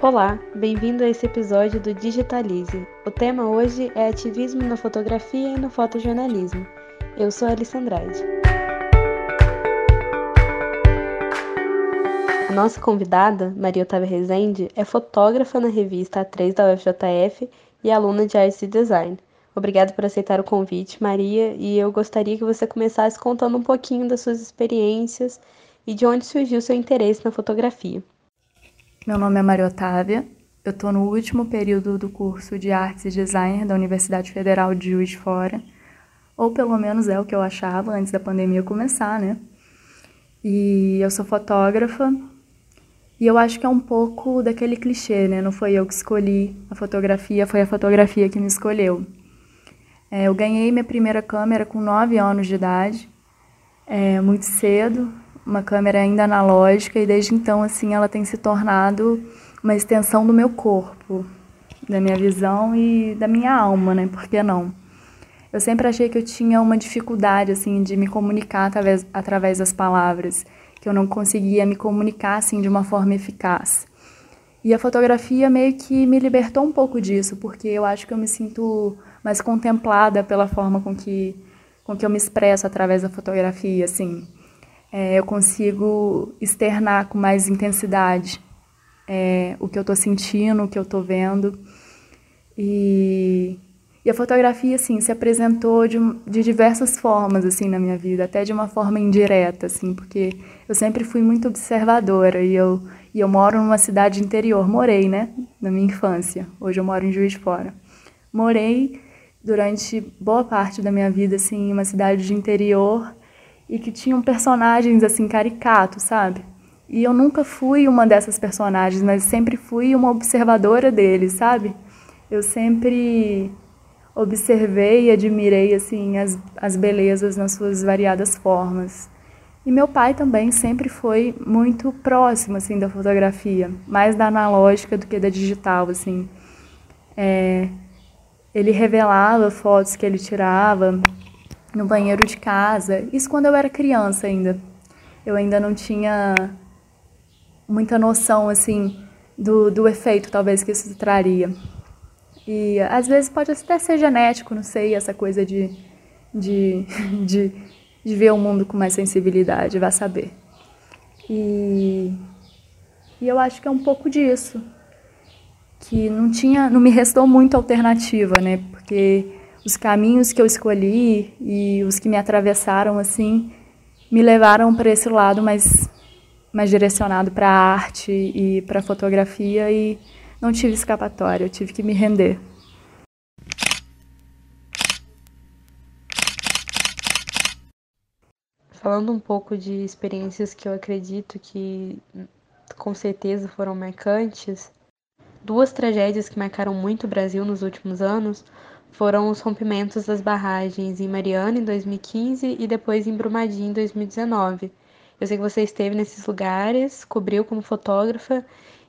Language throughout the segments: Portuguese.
Olá, bem-vindo a esse episódio do Digitalize. O tema hoje é ativismo na fotografia e no fotojornalismo. Eu sou a Alice Andrade. A nossa convidada, Maria Otávia Rezende, é fotógrafa na revista A3 da UFJF e aluna de Artes e Design. Obrigada por aceitar o convite, Maria, e eu gostaria que você começasse contando um pouquinho das suas experiências e de onde surgiu seu interesse na fotografia. Meu nome é Maria Otávia, eu estou no último período do curso de Artes e Design da Universidade Federal de Juiz de Fora, ou pelo menos é o que eu achava antes da pandemia começar, né? E eu sou fotógrafa, e eu acho que é um pouco daquele clichê, né? Não foi eu que escolhi a fotografia, foi a fotografia que me escolheu. É, eu ganhei minha primeira câmera com 9 anos de idade, é, muito cedo, uma câmera ainda analógica, e desde então, assim, ela tem se tornado uma extensão do meu corpo, da minha visão e da minha alma, né? Por que não? Eu sempre achei que eu tinha uma dificuldade, assim, de me comunicar através, através das palavras, que eu não conseguia me comunicar, assim, de uma forma eficaz. E a fotografia meio que me libertou um pouco disso, porque eu acho que eu me sinto mais contemplada pela forma com que, com que eu me expresso através da fotografia, assim. É, eu consigo externar com mais intensidade é, o que eu estou sentindo, o que eu estou vendo. E, e, a fotografia, assim, se apresentou de, de diversas formas, assim, na minha vida, até de uma forma indireta, assim, porque eu sempre fui muito observadora e eu, e eu moro numa cidade interior, morei, né, na minha infância. Hoje eu moro em Juiz de Fora. Morei durante boa parte da minha vida assim em uma cidade de interior e que tinham personagens assim caricatos, sabe? E eu nunca fui uma dessas personagens, mas sempre fui uma observadora deles, sabe? Eu sempre observei e admirei assim as, as belezas nas suas variadas formas. E meu pai também sempre foi muito próximo assim da fotografia, mais da analógica do que da digital, assim. É, ele revelava fotos que ele tirava no banheiro de casa. Isso quando eu era criança ainda. Eu ainda não tinha muita noção assim do, do efeito talvez que isso traria. E às vezes pode até ser genético, não sei, essa coisa de, de, de, de ver o mundo com mais sensibilidade, vai saber. E, e eu acho que é um pouco disso que não tinha, não me restou muita alternativa, né? Porque os caminhos que eu escolhi e os que me atravessaram assim me levaram para esse lado mais mais direcionado para a arte e para a fotografia e não tive escapatória, eu tive que me render. Falando um pouco de experiências que eu acredito que com certeza foram marcantes, Duas tragédias que marcaram muito o Brasil nos últimos anos foram os rompimentos das barragens em Mariana em 2015 e depois em Brumadinho em 2019. Eu sei que você esteve nesses lugares, cobriu como fotógrafa,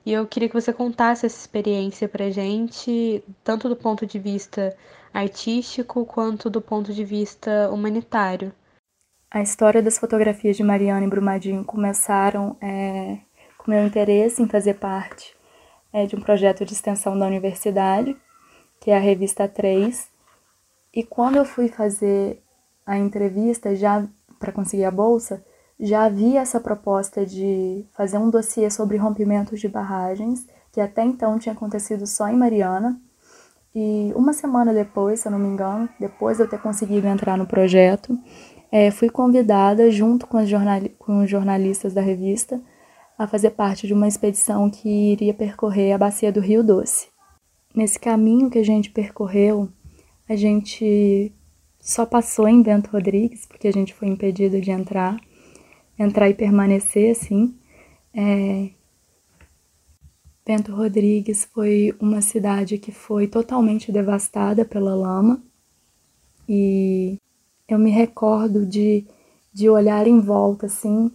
e eu queria que você contasse essa experiência pra gente, tanto do ponto de vista artístico quanto do ponto de vista humanitário. A história das fotografias de Mariana e Brumadinho começaram é, com meu interesse em fazer parte é de um projeto de extensão da universidade, que é a revista 3. E quando eu fui fazer a entrevista já para conseguir a bolsa, já havia essa proposta de fazer um dossiê sobre rompimentos de barragens, que até então tinha acontecido só em Mariana. E uma semana depois, se eu não me engano, depois de eu ter conseguido entrar no projeto, é, fui convidada, junto com, jornal, com os jornalistas da revista, a fazer parte de uma expedição que iria percorrer a bacia do Rio Doce. Nesse caminho que a gente percorreu, a gente só passou em Bento Rodrigues, porque a gente foi impedido de entrar, entrar e permanecer assim. É... Bento Rodrigues foi uma cidade que foi totalmente devastada pela lama e eu me recordo de, de olhar em volta assim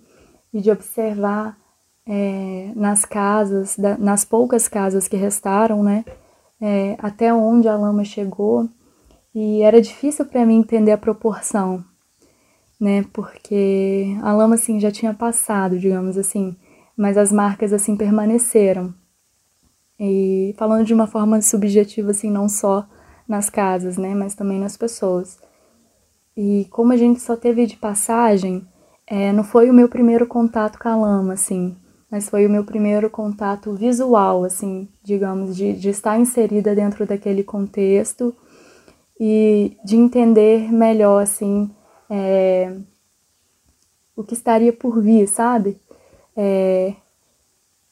e de observar é, nas casas, da, nas poucas casas que restaram, né? É, até onde a lama chegou e era difícil para mim entender a proporção, né? Porque a lama assim já tinha passado, digamos assim, mas as marcas assim permaneceram. E falando de uma forma subjetiva, assim, não só nas casas, né, mas também nas pessoas. E como a gente só teve de passagem, é, não foi o meu primeiro contato com a lama, assim, mas foi o meu primeiro contato visual, assim, digamos, de, de estar inserida dentro daquele contexto e de entender melhor, assim, é, o que estaria por vir, sabe? É,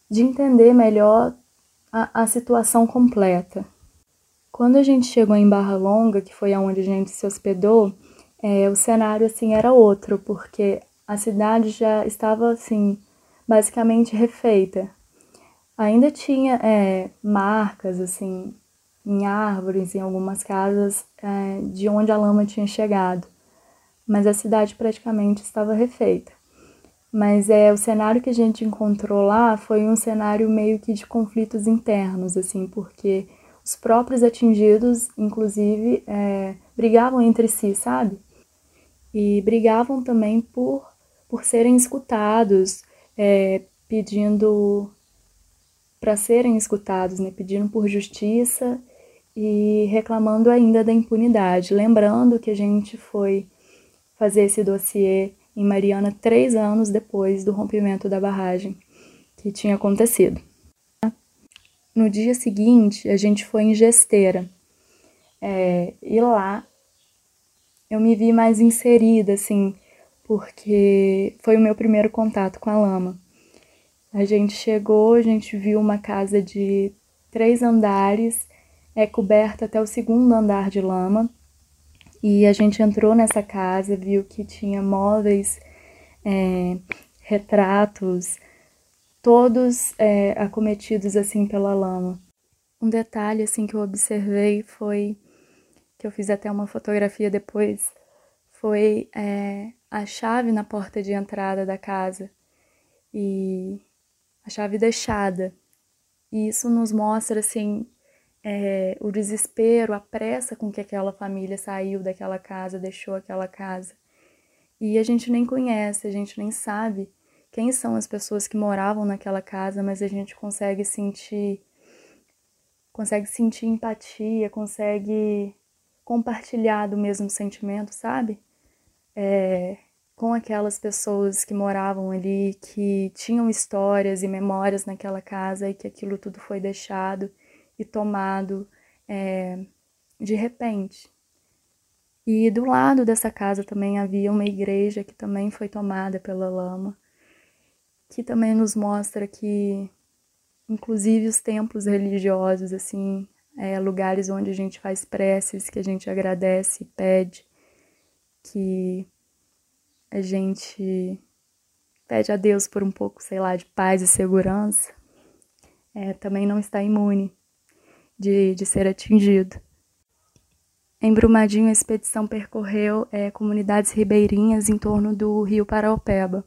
de entender melhor a, a situação completa. Quando a gente chegou em Barra Longa, que foi aonde a gente se hospedou, é, o cenário assim era outro, porque a cidade já estava assim basicamente refeita. Ainda tinha é, marcas assim em árvores, em algumas casas é, de onde a lama tinha chegado, mas a cidade praticamente estava refeita. Mas é o cenário que a gente encontrou lá foi um cenário meio que de conflitos internos, assim, porque os próprios atingidos, inclusive, é, brigavam entre si, sabe? E brigavam também por, por serem escutados, é, pedindo para serem escutados, né? pedindo por justiça e reclamando ainda da impunidade. Lembrando que a gente foi fazer esse dossiê em Mariana três anos depois do rompimento da barragem que tinha acontecido. No dia seguinte, a gente foi em Gesteira. É, e lá eu me vi mais inserida, assim, porque foi o meu primeiro contato com a lama. A gente chegou, a gente viu uma casa de três andares, é coberta até o segundo andar de lama. E a gente entrou nessa casa, viu que tinha móveis, é, retratos, todos é, acometidos assim pela lama. Um detalhe assim que eu observei foi que eu fiz até uma fotografia depois foi é, a chave na porta de entrada da casa e a chave deixada. E isso nos mostra assim é, o desespero, a pressa com que aquela família saiu daquela casa, deixou aquela casa. E a gente nem conhece, a gente nem sabe quem são as pessoas que moravam naquela casa, mas a gente consegue sentir consegue sentir empatia, consegue compartilhar do mesmo sentimento, sabe? É, com aquelas pessoas que moravam ali, que tinham histórias e memórias naquela casa e que aquilo tudo foi deixado e tomado é, de repente. E do lado dessa casa também havia uma igreja que também foi tomada pela lama, que também nos mostra que, inclusive, os templos religiosos, assim, é, lugares onde a gente faz preces, que a gente agradece, pede, que a gente pede a Deus por um pouco, sei lá, de paz e segurança, é, também não está imune de, de ser atingido. Em Brumadinho, a expedição percorreu é, comunidades ribeirinhas em torno do rio Paraopeba.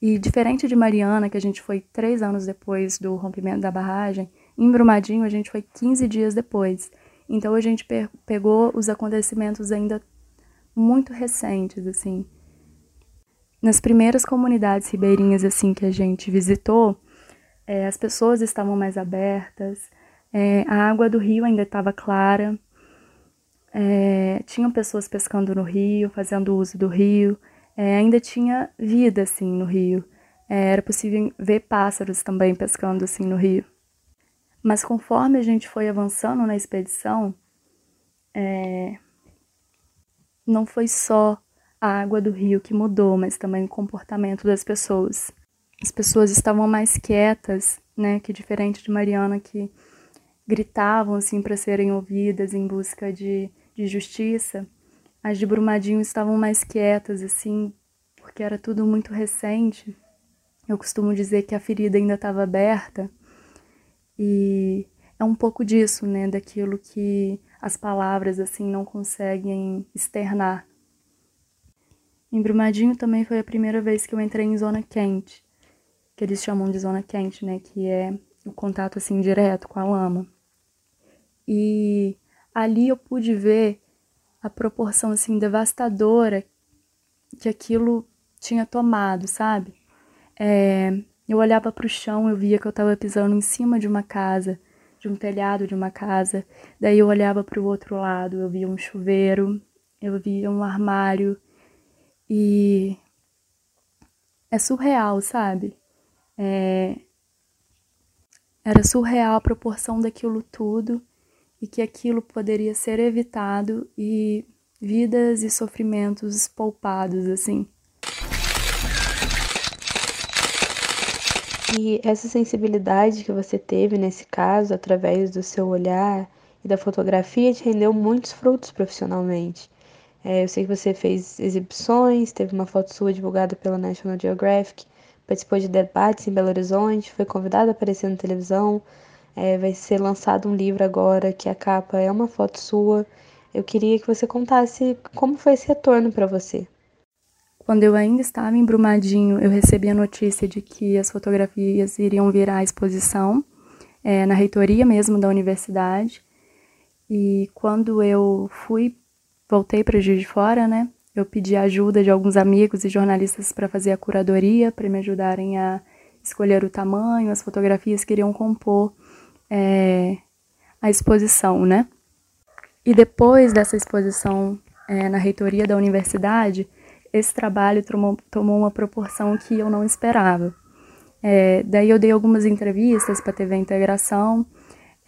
E diferente de Mariana, que a gente foi três anos depois do rompimento da barragem, em Brumadinho a gente foi 15 dias depois. Então a gente pegou os acontecimentos ainda muito recentes, assim. Nas primeiras comunidades ribeirinhas assim que a gente visitou, é, as pessoas estavam mais abertas, é, a água do rio ainda estava clara. É, tinham pessoas pescando no rio, fazendo uso do rio. É, ainda tinha vida assim no rio. É, era possível ver pássaros também pescando assim no rio. Mas conforme a gente foi avançando na expedição, é, não foi só a água do rio que mudou, mas também o comportamento das pessoas. As pessoas estavam mais quietas, né, que diferente de Mariana que gritavam assim para serem ouvidas em busca de, de justiça, as de Brumadinho estavam mais quietas assim, porque era tudo muito recente. Eu costumo dizer que a ferida ainda estava aberta e é um pouco disso, né, daquilo que as palavras assim não conseguem externar. Em Brumadinho também foi a primeira vez que eu entrei em zona quente, que eles chamam de zona quente, né, que é o contato assim direto com a lama. E ali eu pude ver a proporção assim devastadora que aquilo tinha tomado, sabe? É, eu olhava para o chão, eu via que eu estava pisando em cima de uma casa de um telhado de uma casa. Daí eu olhava para o outro lado, eu via um chuveiro, eu via um armário e é surreal, sabe? É... Era surreal a proporção daquilo tudo e que aquilo poderia ser evitado e vidas e sofrimentos poupados, assim. E essa sensibilidade que você teve nesse caso, através do seu olhar e da fotografia, te rendeu muitos frutos profissionalmente. É, eu sei que você fez exibições, teve uma foto sua divulgada pela National Geographic, participou de debates em Belo Horizonte, foi convidado a aparecer na televisão. É, vai ser lançado um livro agora que a capa é uma foto sua. Eu queria que você contasse como foi esse retorno para você. Quando eu ainda estava em Brumadinho, eu recebi a notícia de que as fotografias iriam virar à exposição é, na reitoria mesmo da universidade. E quando eu fui, voltei para Juiz de Fora, né? Eu pedi ajuda de alguns amigos e jornalistas para fazer a curadoria, para me ajudarem a escolher o tamanho, as fotografias que iriam compor é, a exposição, né? E depois dessa exposição é, na reitoria da universidade, esse trabalho tomou, tomou uma proporção que eu não esperava. É, daí eu dei algumas entrevistas para a TV Integração,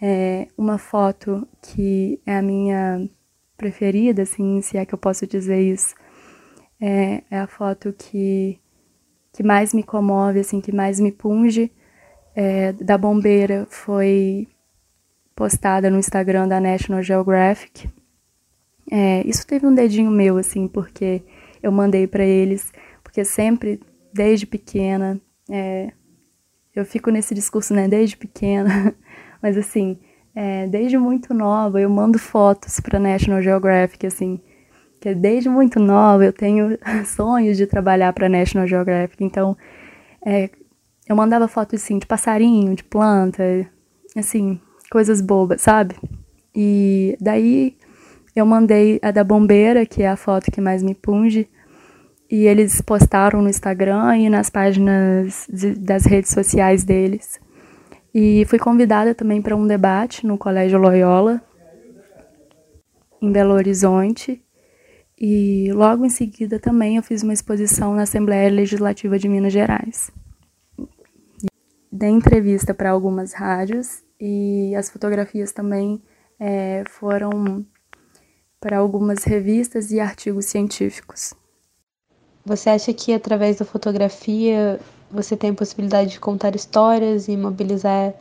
é, uma foto que é a minha preferida, assim, se é que eu posso dizer isso, é, é a foto que, que mais me comove, assim, que mais me punge, é, da bombeira, foi postada no Instagram da National Geographic. É, isso teve um dedinho meu, assim, porque eu mandei para eles, porque sempre, desde pequena, é, eu fico nesse discurso, né, desde pequena, mas assim, é, desde muito nova eu mando fotos para National Geographic, assim, que desde muito nova eu tenho sonhos de trabalhar para National Geographic, então é, eu mandava fotos assim de passarinho, de planta, assim, coisas bobas, sabe? E daí eu mandei a da bombeira, que é a foto que mais me punge, e eles postaram no Instagram e nas páginas de, das redes sociais deles. E fui convidada também para um debate no Colégio Loyola, em Belo Horizonte. E logo em seguida também eu fiz uma exposição na Assembleia Legislativa de Minas Gerais. Dei entrevista para algumas rádios e as fotografias também é, foram para algumas revistas e artigos científicos. Você acha que através da fotografia você tem a possibilidade de contar histórias e mobilizar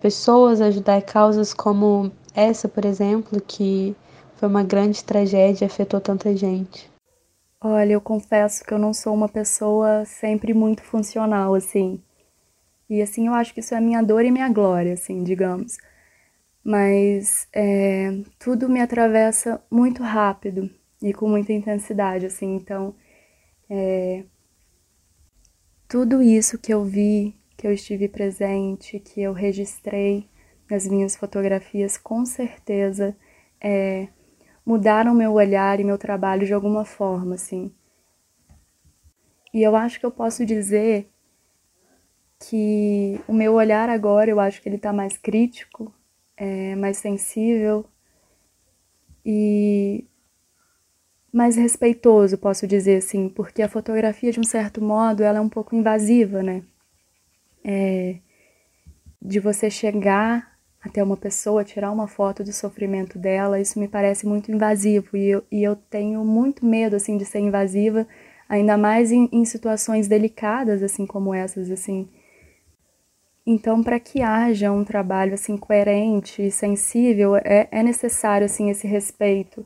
pessoas, ajudar causas como essa, por exemplo, que foi uma grande tragédia e afetou tanta gente? Olha, eu confesso que eu não sou uma pessoa sempre muito funcional, assim. E assim, eu acho que isso é minha dor e minha glória, assim, digamos. Mas é, tudo me atravessa muito rápido e com muita intensidade, assim. Então, é, tudo isso que eu vi, que eu estive presente, que eu registrei nas minhas fotografias, com certeza é, mudaram meu olhar e meu trabalho de alguma forma, assim. E eu acho que eu posso dizer que o meu olhar agora, eu acho que ele está mais crítico, é, mais sensível e mais respeitoso, posso dizer assim, porque a fotografia, de um certo modo, ela é um pouco invasiva, né? É, de você chegar até uma pessoa, tirar uma foto do sofrimento dela, isso me parece muito invasivo e eu, e eu tenho muito medo, assim, de ser invasiva, ainda mais em, em situações delicadas, assim, como essas, assim. Então, para que haja um trabalho, assim, coerente e sensível, é, é necessário, assim, esse respeito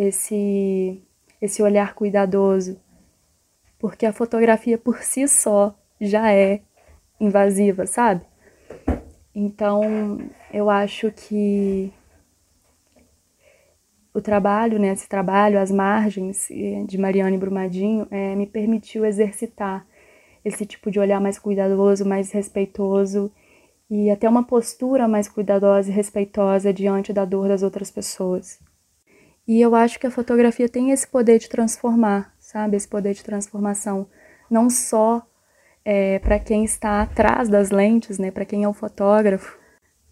esse, esse olhar cuidadoso, porque a fotografia por si só já é invasiva, sabe? Então, eu acho que o trabalho, né, esse trabalho, as margens de Mariana e Brumadinho, é, me permitiu exercitar esse tipo de olhar mais cuidadoso, mais respeitoso e até uma postura mais cuidadosa e respeitosa diante da dor das outras pessoas. E eu acho que a fotografia tem esse poder de transformar, sabe? Esse poder de transformação. Não só é, para quem está atrás das lentes, né? Para quem é o fotógrafo,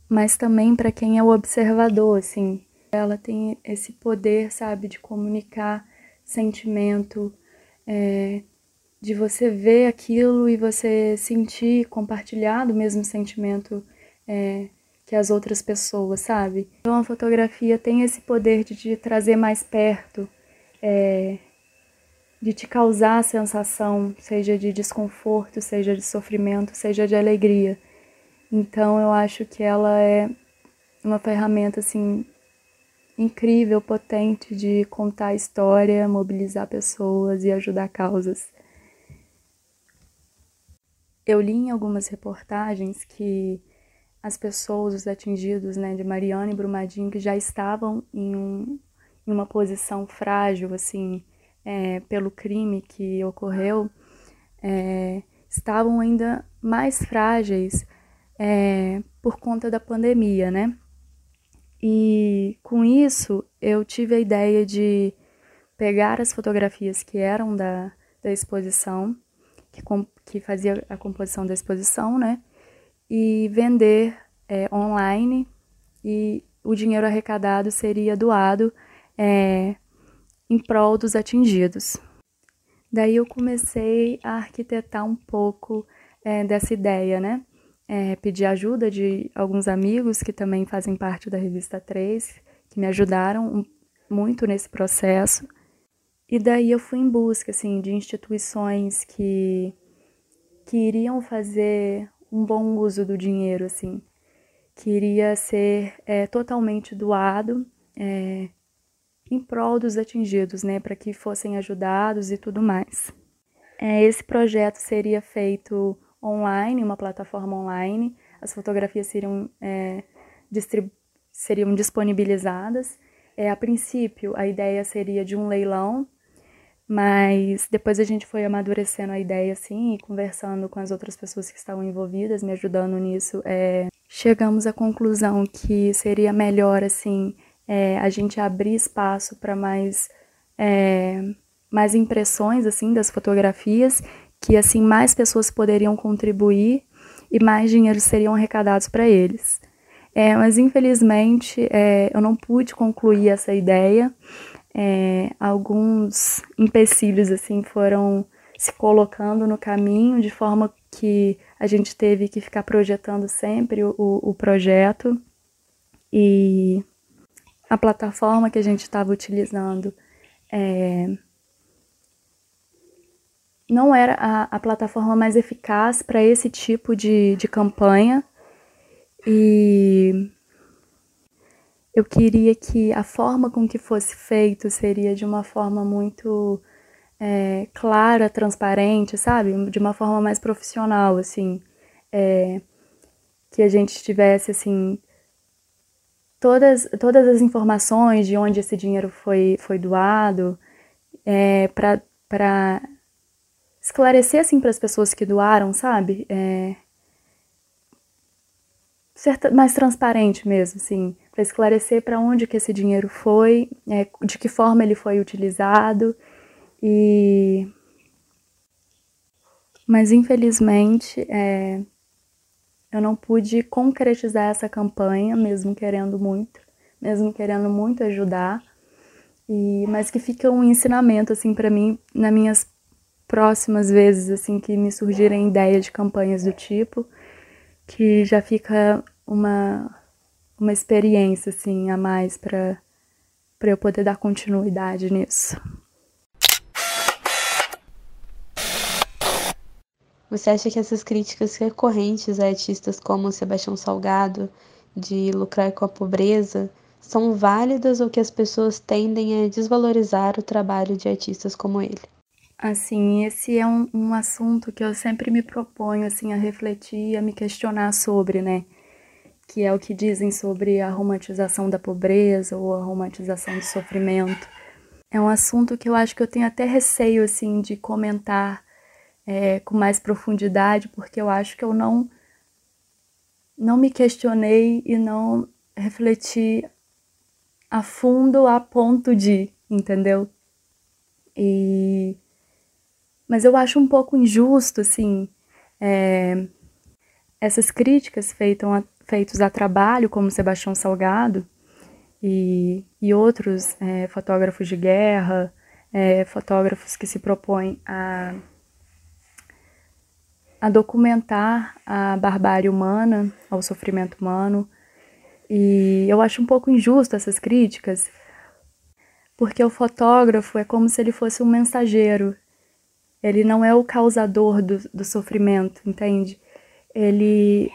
mas também para quem é o observador, assim. Ela tem esse poder, sabe, de comunicar sentimento, é, de você ver aquilo e você sentir, compartilhar do mesmo sentimento é, que as outras pessoas, sabe? Então a fotografia tem esse poder de te trazer mais perto, é, de te causar a sensação, seja de desconforto, seja de sofrimento, seja de alegria. Então eu acho que ela é uma ferramenta assim incrível, potente de contar história, mobilizar pessoas e ajudar causas. Eu li em algumas reportagens que as pessoas, os atingidos né, de Mariana e Brumadinho, que já estavam em, um, em uma posição frágil, assim, é, pelo crime que ocorreu, é, estavam ainda mais frágeis é, por conta da pandemia, né? E com isso eu tive a ideia de pegar as fotografias que eram da, da exposição que, que fazia a composição da exposição, né? E vender é, online e o dinheiro arrecadado seria doado é, em prol dos atingidos. Daí eu comecei a arquitetar um pouco é, dessa ideia, né? É, pedi ajuda de alguns amigos que também fazem parte da revista 3, que me ajudaram muito nesse processo. E daí eu fui em busca assim de instituições que que iriam fazer um bom uso do dinheiro assim, que iria ser é, totalmente doado é, em prol dos atingidos, né, para que fossem ajudados e tudo mais. É, esse projeto seria feito online, uma plataforma online. As fotografias seriam, é, seriam disponibilizadas. É, a princípio, a ideia seria de um leilão mas depois a gente foi amadurecendo a ideia assim e conversando com as outras pessoas que estavam envolvidas, me ajudando nisso, é, chegamos à conclusão que seria melhor assim é, a gente abrir espaço para mais é, mais impressões assim das fotografias, que assim mais pessoas poderiam contribuir e mais dinheiro seriam arrecadados para eles. É, mas infelizmente é, eu não pude concluir essa ideia é, alguns empecilhos assim foram se colocando no caminho de forma que a gente teve que ficar projetando sempre o, o projeto. E a plataforma que a gente estava utilizando é, não era a, a, plataforma mais eficaz para esse tipo de, de campanha. E eu queria que a forma com que fosse feito seria de uma forma muito é, clara, transparente, sabe? De uma forma mais profissional, assim. É, que a gente tivesse, assim, todas, todas as informações de onde esse dinheiro foi, foi doado, é, para esclarecer, assim, para as pessoas que doaram, sabe? É, ser mais transparente mesmo, assim para esclarecer para onde que esse dinheiro foi, é, de que forma ele foi utilizado e mas infelizmente é, eu não pude concretizar essa campanha, mesmo querendo muito, mesmo querendo muito ajudar, e mas que fica um ensinamento assim para mim nas minhas próximas vezes assim que me surgirem ideias de campanhas do tipo, que já fica uma uma experiência assim a mais para para eu poder dar continuidade nisso. Você acha que essas críticas recorrentes a artistas como Sebastião Salgado, de lucrar com a pobreza, são válidas ou que as pessoas tendem a desvalorizar o trabalho de artistas como ele? Assim, esse é um, um assunto que eu sempre me proponho assim a refletir, a me questionar sobre, né? Que é o que dizem sobre a romantização da pobreza ou a romantização do sofrimento. É um assunto que eu acho que eu tenho até receio assim de comentar é, com mais profundidade, porque eu acho que eu não não me questionei e não refleti a fundo a ponto de, entendeu? E mas eu acho um pouco injusto assim é, essas críticas feitas feitos a trabalho, como Sebastião Salgado e, e outros é, fotógrafos de guerra, é, fotógrafos que se propõem a, a documentar a barbárie humana, ao sofrimento humano. E eu acho um pouco injusto essas críticas, porque o fotógrafo é como se ele fosse um mensageiro. Ele não é o causador do, do sofrimento, entende? Ele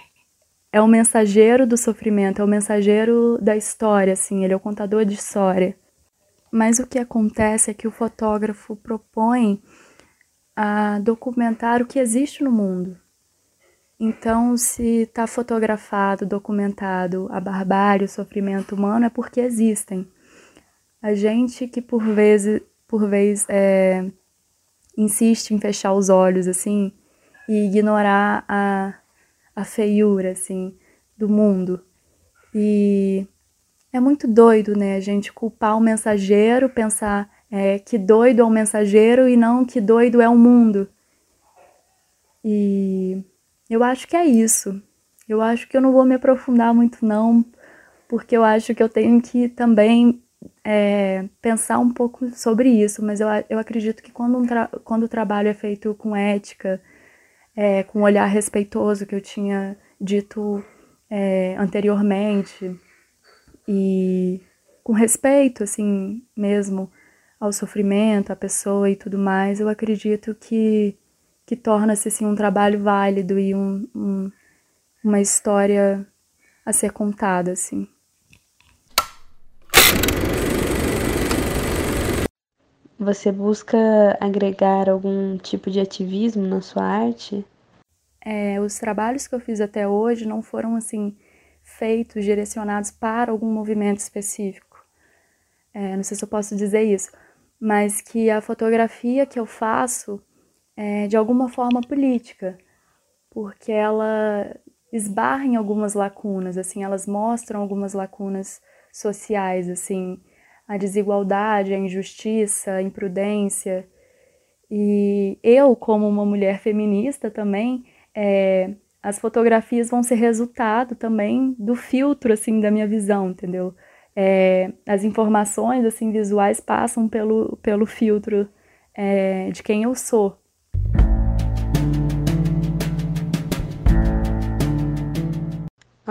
é o mensageiro do sofrimento, é o mensageiro da história, assim, ele é o contador de história. Mas o que acontece é que o fotógrafo propõe a documentar o que existe no mundo. Então, se está fotografado, documentado a barbárie, o sofrimento humano, é porque existem. A gente que por vezes, por vez, é, insiste em fechar os olhos assim e ignorar a, a feiura assim do mundo. E é muito doido, né? A gente culpar o mensageiro, pensar é, que doido é o mensageiro e não que doido é o mundo. E eu acho que é isso. Eu acho que eu não vou me aprofundar muito, não, porque eu acho que eu tenho que também é, pensar um pouco sobre isso, mas eu, eu acredito que quando, um quando o trabalho é feito com ética, é, com um olhar respeitoso que eu tinha dito é, anteriormente, e com respeito, assim, mesmo ao sofrimento, à pessoa e tudo mais, eu acredito que, que torna-se, assim, um trabalho válido e um, um, uma história a ser contada, assim. Você busca agregar algum tipo de ativismo na sua arte? É, os trabalhos que eu fiz até hoje não foram assim feitos, direcionados para algum movimento específico. É, não sei se eu posso dizer isso, mas que a fotografia que eu faço é de alguma forma política, porque ela esbarra em algumas lacunas, assim, elas mostram algumas lacunas sociais, assim, a desigualdade, a injustiça, a imprudência. E eu, como uma mulher feminista também, é, as fotografias vão ser resultado também do filtro assim da minha visão, entendeu? É, as informações assim visuais passam pelo, pelo filtro é, de quem eu sou.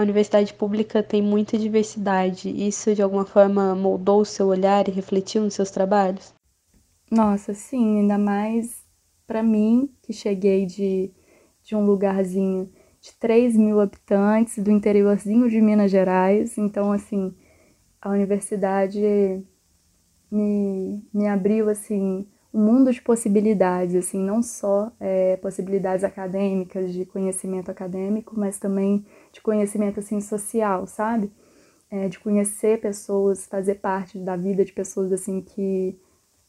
A universidade pública tem muita diversidade. Isso de alguma forma moldou o seu olhar e refletiu nos seus trabalhos? Nossa, sim, ainda mais para mim que cheguei de, de um lugarzinho de 3 mil habitantes, do interiorzinho de Minas Gerais. Então, assim, a universidade me, me abriu, assim, um mundo de possibilidades, assim, não só é, possibilidades acadêmicas, de conhecimento acadêmico, mas também de conhecimento, assim, social, sabe? É, de conhecer pessoas, fazer parte da vida de pessoas, assim, que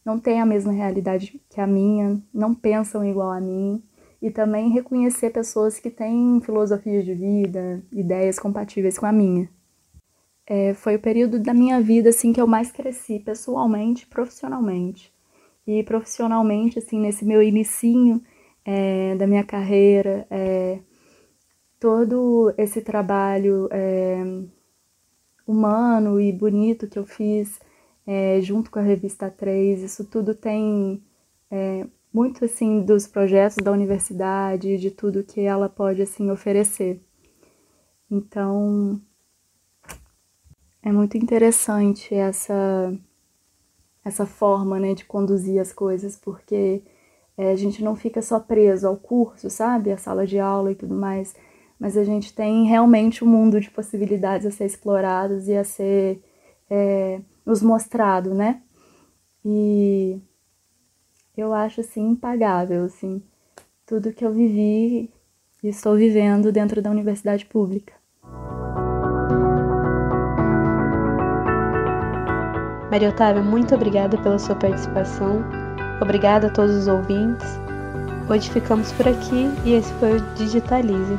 não têm a mesma realidade que a minha, não pensam igual a mim, e também reconhecer pessoas que têm filosofias de vida, ideias compatíveis com a minha. É, foi o período da minha vida assim que eu mais cresci pessoalmente, profissionalmente. E profissionalmente assim nesse meu inicinho é, da minha carreira, é, todo esse trabalho é, humano e bonito que eu fiz é, junto com a revista 3, isso tudo tem é, muito assim dos projetos da universidade, de tudo que ela pode assim oferecer. Então, é muito interessante essa essa forma, né, de conduzir as coisas, porque é, a gente não fica só preso ao curso, sabe, a sala de aula e tudo mais, mas a gente tem realmente um mundo de possibilidades a ser explorados e a ser é, nos mostrado, né? E eu acho assim impagável, assim, tudo que eu vivi e estou vivendo dentro da universidade pública. Maria Otávia, muito obrigada pela sua participação. Obrigada a todos os ouvintes. Hoje ficamos por aqui e esse foi o Digitalize.